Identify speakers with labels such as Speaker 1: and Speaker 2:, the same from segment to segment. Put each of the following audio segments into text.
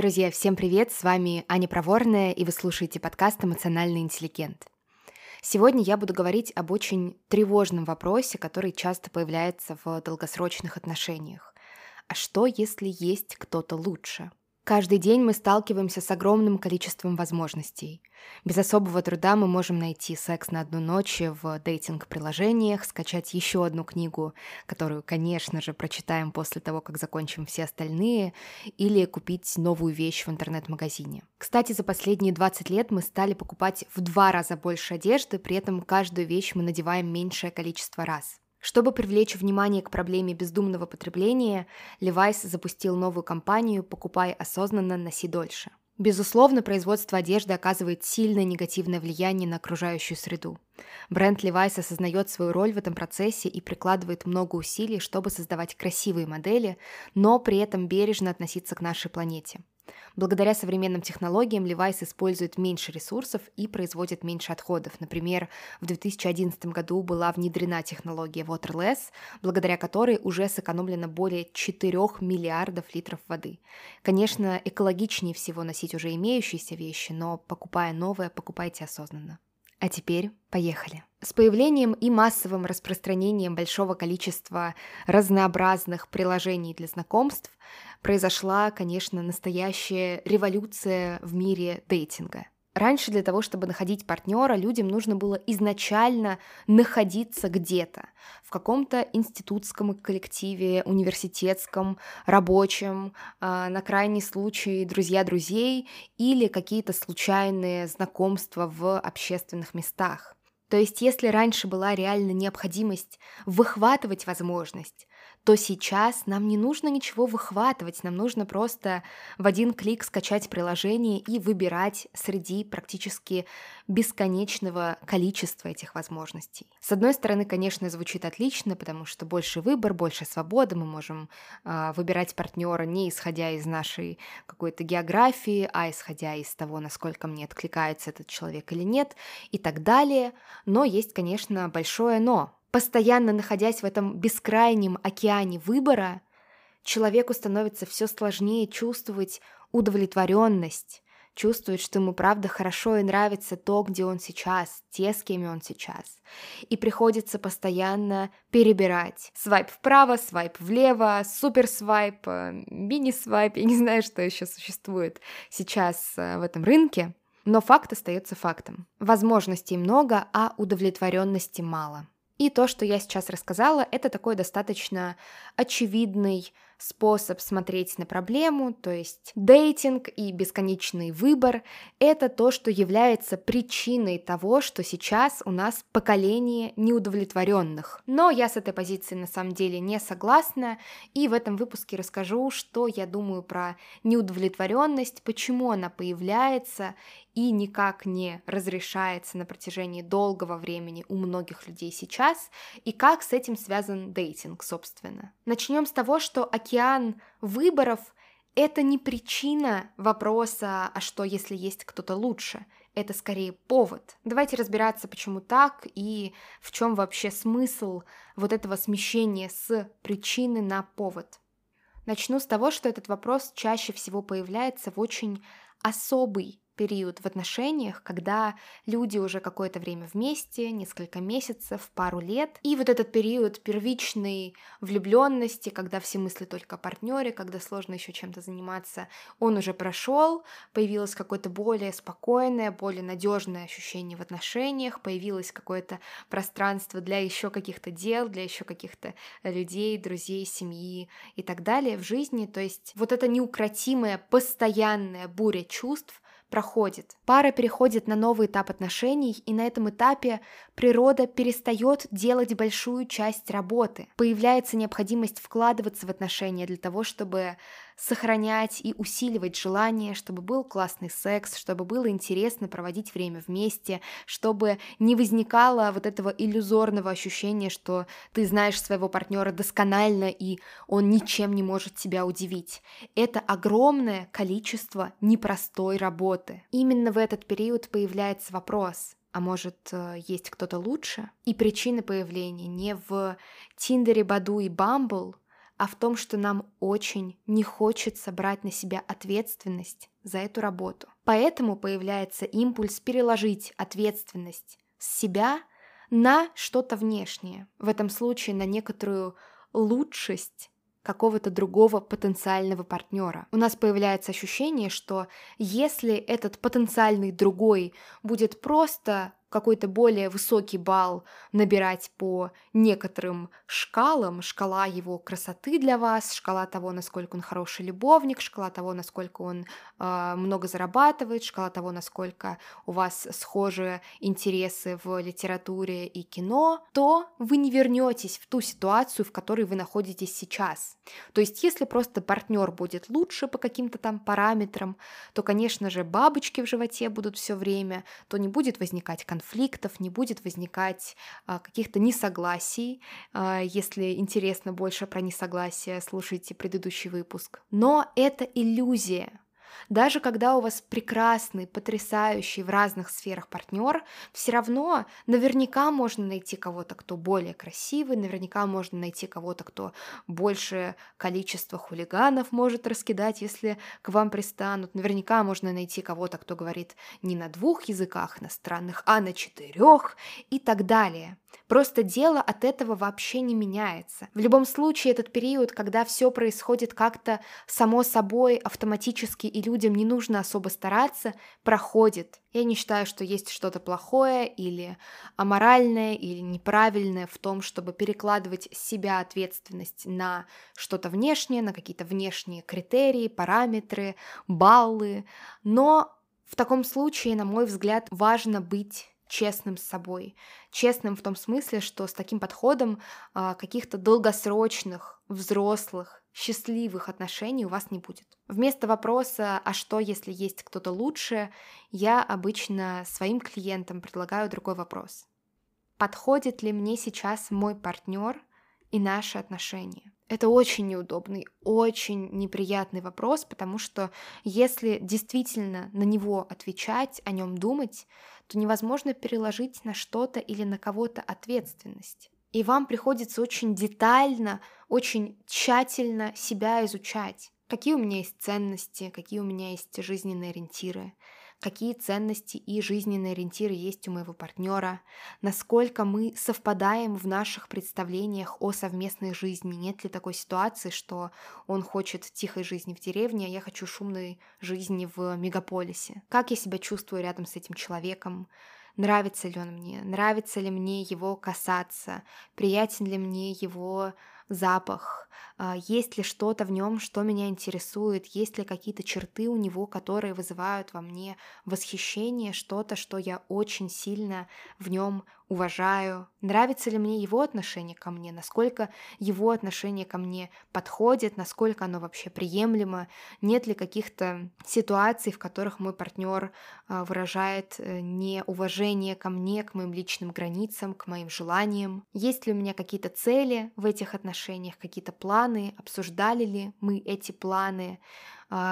Speaker 1: Друзья, всем привет! С вами Аня Проворная, и вы слушаете подкаст «Эмоциональный интеллигент». Сегодня я буду говорить об очень тревожном вопросе, который часто появляется в долгосрочных отношениях. А что, если есть кто-то лучше? Каждый день мы сталкиваемся с огромным количеством возможностей. Без особого труда мы можем найти секс на одну ночь в дейтинг-приложениях, скачать еще одну книгу, которую, конечно же, прочитаем после того, как закончим все остальные, или купить новую вещь в интернет-магазине. Кстати, за последние 20 лет мы стали покупать в два раза больше одежды, при этом каждую вещь мы надеваем меньшее количество раз. Чтобы привлечь внимание к проблеме бездумного потребления, Levi's запустил новую кампанию «Покупай осознанно, носи дольше». Безусловно, производство одежды оказывает сильное негативное влияние на окружающую среду. Бренд Levi's осознает свою роль в этом процессе и прикладывает много усилий, чтобы создавать красивые модели, но при этом бережно относиться к нашей планете. Благодаря современным технологиям Levi's использует меньше ресурсов и производит меньше отходов. Например, в 2011 году была внедрена технология Waterless, благодаря которой уже сэкономлено более 4 миллиардов литров воды. Конечно, экологичнее всего носить уже имеющиеся вещи, но покупая новое, покупайте осознанно. А теперь поехали. С появлением и массовым распространением большого количества разнообразных приложений для знакомств произошла, конечно, настоящая революция в мире дейтинга. Раньше для того, чтобы находить партнера, людям нужно было изначально находиться где-то, в каком-то институтском коллективе, университетском, рабочем, а, на крайний случай друзья друзей или какие-то случайные знакомства в общественных местах. То есть если раньше была реально необходимость выхватывать возможность, то сейчас нам не нужно ничего выхватывать, нам нужно просто в один клик скачать приложение и выбирать среди практически бесконечного количества этих возможностей. С одной стороны, конечно, звучит отлично, потому что больше выбор, больше свободы, мы можем э, выбирать партнера не исходя из нашей какой-то географии, а исходя из того, насколько мне откликается этот человек или нет, и так далее. Но есть, конечно, большое но. Постоянно находясь в этом бескрайнем океане выбора, человеку становится все сложнее чувствовать удовлетворенность, чувствовать, что ему правда хорошо и нравится то, где он сейчас, те, с кем он сейчас. И приходится постоянно перебирать. Свайп вправо, свайп влево, супер свайп, э, мини свайп, я не знаю, что еще существует сейчас э, в этом рынке. Но факт остается фактом. Возможностей много, а удовлетворенности мало. И то, что я сейчас рассказала, это такой достаточно очевидный способ смотреть на проблему, то есть дейтинг и бесконечный выбор — это то, что является причиной того, что сейчас у нас поколение неудовлетворенных. Но я с этой позиции на самом деле не согласна, и в этом выпуске расскажу, что я думаю про неудовлетворенность, почему она появляется и никак не разрешается на протяжении долгого времени у многих людей сейчас, и как с этим связан дейтинг, собственно. Начнем с того, что океан выборов — это не причина вопроса, а что, если есть кто-то лучше? Это скорее повод. Давайте разбираться, почему так и в чем вообще смысл вот этого смещения с причины на повод. Начну с того, что этот вопрос чаще всего появляется в очень особый период в отношениях, когда люди уже какое-то время вместе, несколько месяцев, пару лет. И вот этот период первичной влюбленности, когда все мысли только о партнере, когда сложно еще чем-то заниматься, он уже прошел, появилось какое-то более спокойное, более надежное ощущение в отношениях, появилось какое-то пространство для еще каких-то дел, для еще каких-то людей, друзей, семьи и так далее в жизни. То есть вот эта неукротимая, постоянная буря чувств, проходит. Пара переходит на новый этап отношений, и на этом этапе природа перестает делать большую часть работы. Появляется необходимость вкладываться в отношения для того, чтобы сохранять и усиливать желание, чтобы был классный секс, чтобы было интересно проводить время вместе, чтобы не возникало вот этого иллюзорного ощущения, что ты знаешь своего партнера досконально и он ничем не может тебя удивить. Это огромное количество непростой работы. Именно в этот период появляется вопрос, а может, э, есть кто-то лучше? И причина появления не в Тиндере, Баду и Бамбл, а в том, что нам очень не хочется брать на себя ответственность за эту работу. Поэтому появляется импульс переложить ответственность с себя на что-то внешнее, в этом случае на некоторую лучшесть какого-то другого потенциального партнера. У нас появляется ощущение, что если этот потенциальный другой будет просто какой-то более высокий балл набирать по некоторым шкалам, шкала его красоты для вас, шкала того, насколько он хороший любовник, шкала того, насколько он э, много зарабатывает, шкала того, насколько у вас схожи интересы в литературе и кино, то вы не вернетесь в ту ситуацию, в которой вы находитесь сейчас. То есть, если просто партнер будет лучше по каким-то там параметрам, то, конечно же, бабочки в животе будут все время, то не будет возникать конфликт конфликтов, не будет возникать а, каких-то несогласий. А, если интересно больше про несогласие, слушайте предыдущий выпуск. Но это иллюзия. Даже когда у вас прекрасный, потрясающий в разных сферах партнер, все равно наверняка можно найти кого-то, кто более красивый, наверняка можно найти кого-то, кто больше количество хулиганов может раскидать, если к вам пристанут. Наверняка можно найти кого-то, кто говорит не на двух языках иностранных, а на четырех и так далее. Просто дело от этого вообще не меняется. В любом случае, этот период, когда все происходит как-то само собой, автоматически, и людям не нужно особо стараться, проходит. Я не считаю, что есть что-то плохое или аморальное или неправильное в том, чтобы перекладывать с себя ответственность на что-то внешнее, на какие-то внешние критерии, параметры, баллы. Но в таком случае, на мой взгляд, важно быть честным с собой. Честным в том смысле, что с таким подходом а, каких-то долгосрочных, взрослых, счастливых отношений у вас не будет. Вместо вопроса «а что, если есть кто-то лучше?», я обычно своим клиентам предлагаю другой вопрос. Подходит ли мне сейчас мой партнер и наши отношения? Это очень неудобный, очень неприятный вопрос, потому что если действительно на него отвечать, о нем думать, то невозможно переложить на что-то или на кого-то ответственность. И вам приходится очень детально, очень тщательно себя изучать. Какие у меня есть ценности, какие у меня есть жизненные ориентиры, какие ценности и жизненные ориентиры есть у моего партнера, насколько мы совпадаем в наших представлениях о совместной жизни. Нет ли такой ситуации, что он хочет тихой жизни в деревне, а я хочу шумной жизни в мегаполисе? Как я себя чувствую рядом с этим человеком? Нравится ли он мне? Нравится ли мне его касаться? Приятен ли мне его запах, есть ли что-то в нем, что меня интересует, есть ли какие-то черты у него, которые вызывают во мне восхищение, что-то, что я очень сильно в нем уважаю, нравится ли мне его отношение ко мне, насколько его отношение ко мне подходит, насколько оно вообще приемлемо, нет ли каких-то ситуаций, в которых мой партнер а, выражает э, неуважение ко мне, к моим личным границам, к моим желаниям, есть ли у меня какие-то цели в этих отношениях, какие-то планы, обсуждали ли мы эти планы,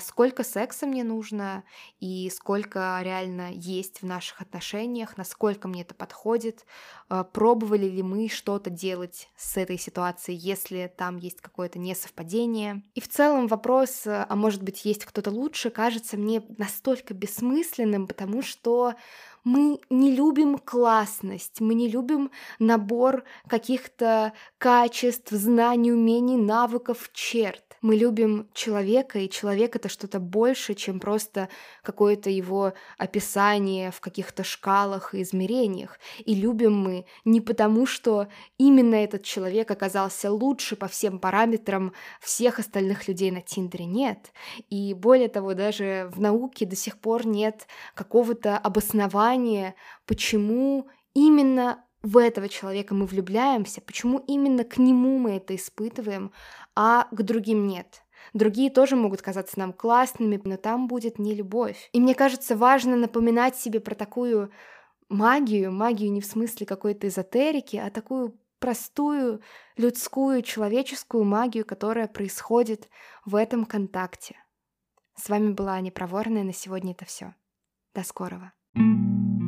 Speaker 1: сколько секса мне нужно и сколько реально есть в наших отношениях, насколько мне это подходит, а, пробовали ли мы что-то делать с этой ситуацией, если там есть какое-то несовпадение. И в целом вопрос, а может быть есть кто-то лучше, кажется мне настолько бессмысленным, потому что мы не любим классность, мы не любим набор каких-то качеств, знаний, умений, навыков, черт. Мы любим человека, и человек это что-то больше, чем просто какое-то его описание в каких-то шкалах и измерениях. И любим мы не потому, что именно этот человек оказался лучше по всем параметрам всех остальных людей на Тиндере. Нет. И более того, даже в науке до сих пор нет какого-то обоснования, почему именно в этого человека мы влюбляемся, почему именно к нему мы это испытываем, а к другим нет. Другие тоже могут казаться нам классными, но там будет не любовь. И мне кажется, важно напоминать себе про такую магию, магию не в смысле какой-то эзотерики, а такую простую, людскую, человеческую магию, которая происходит в этом контакте. С вами была Аня Проворная, на сегодня это все. До скорого. thank you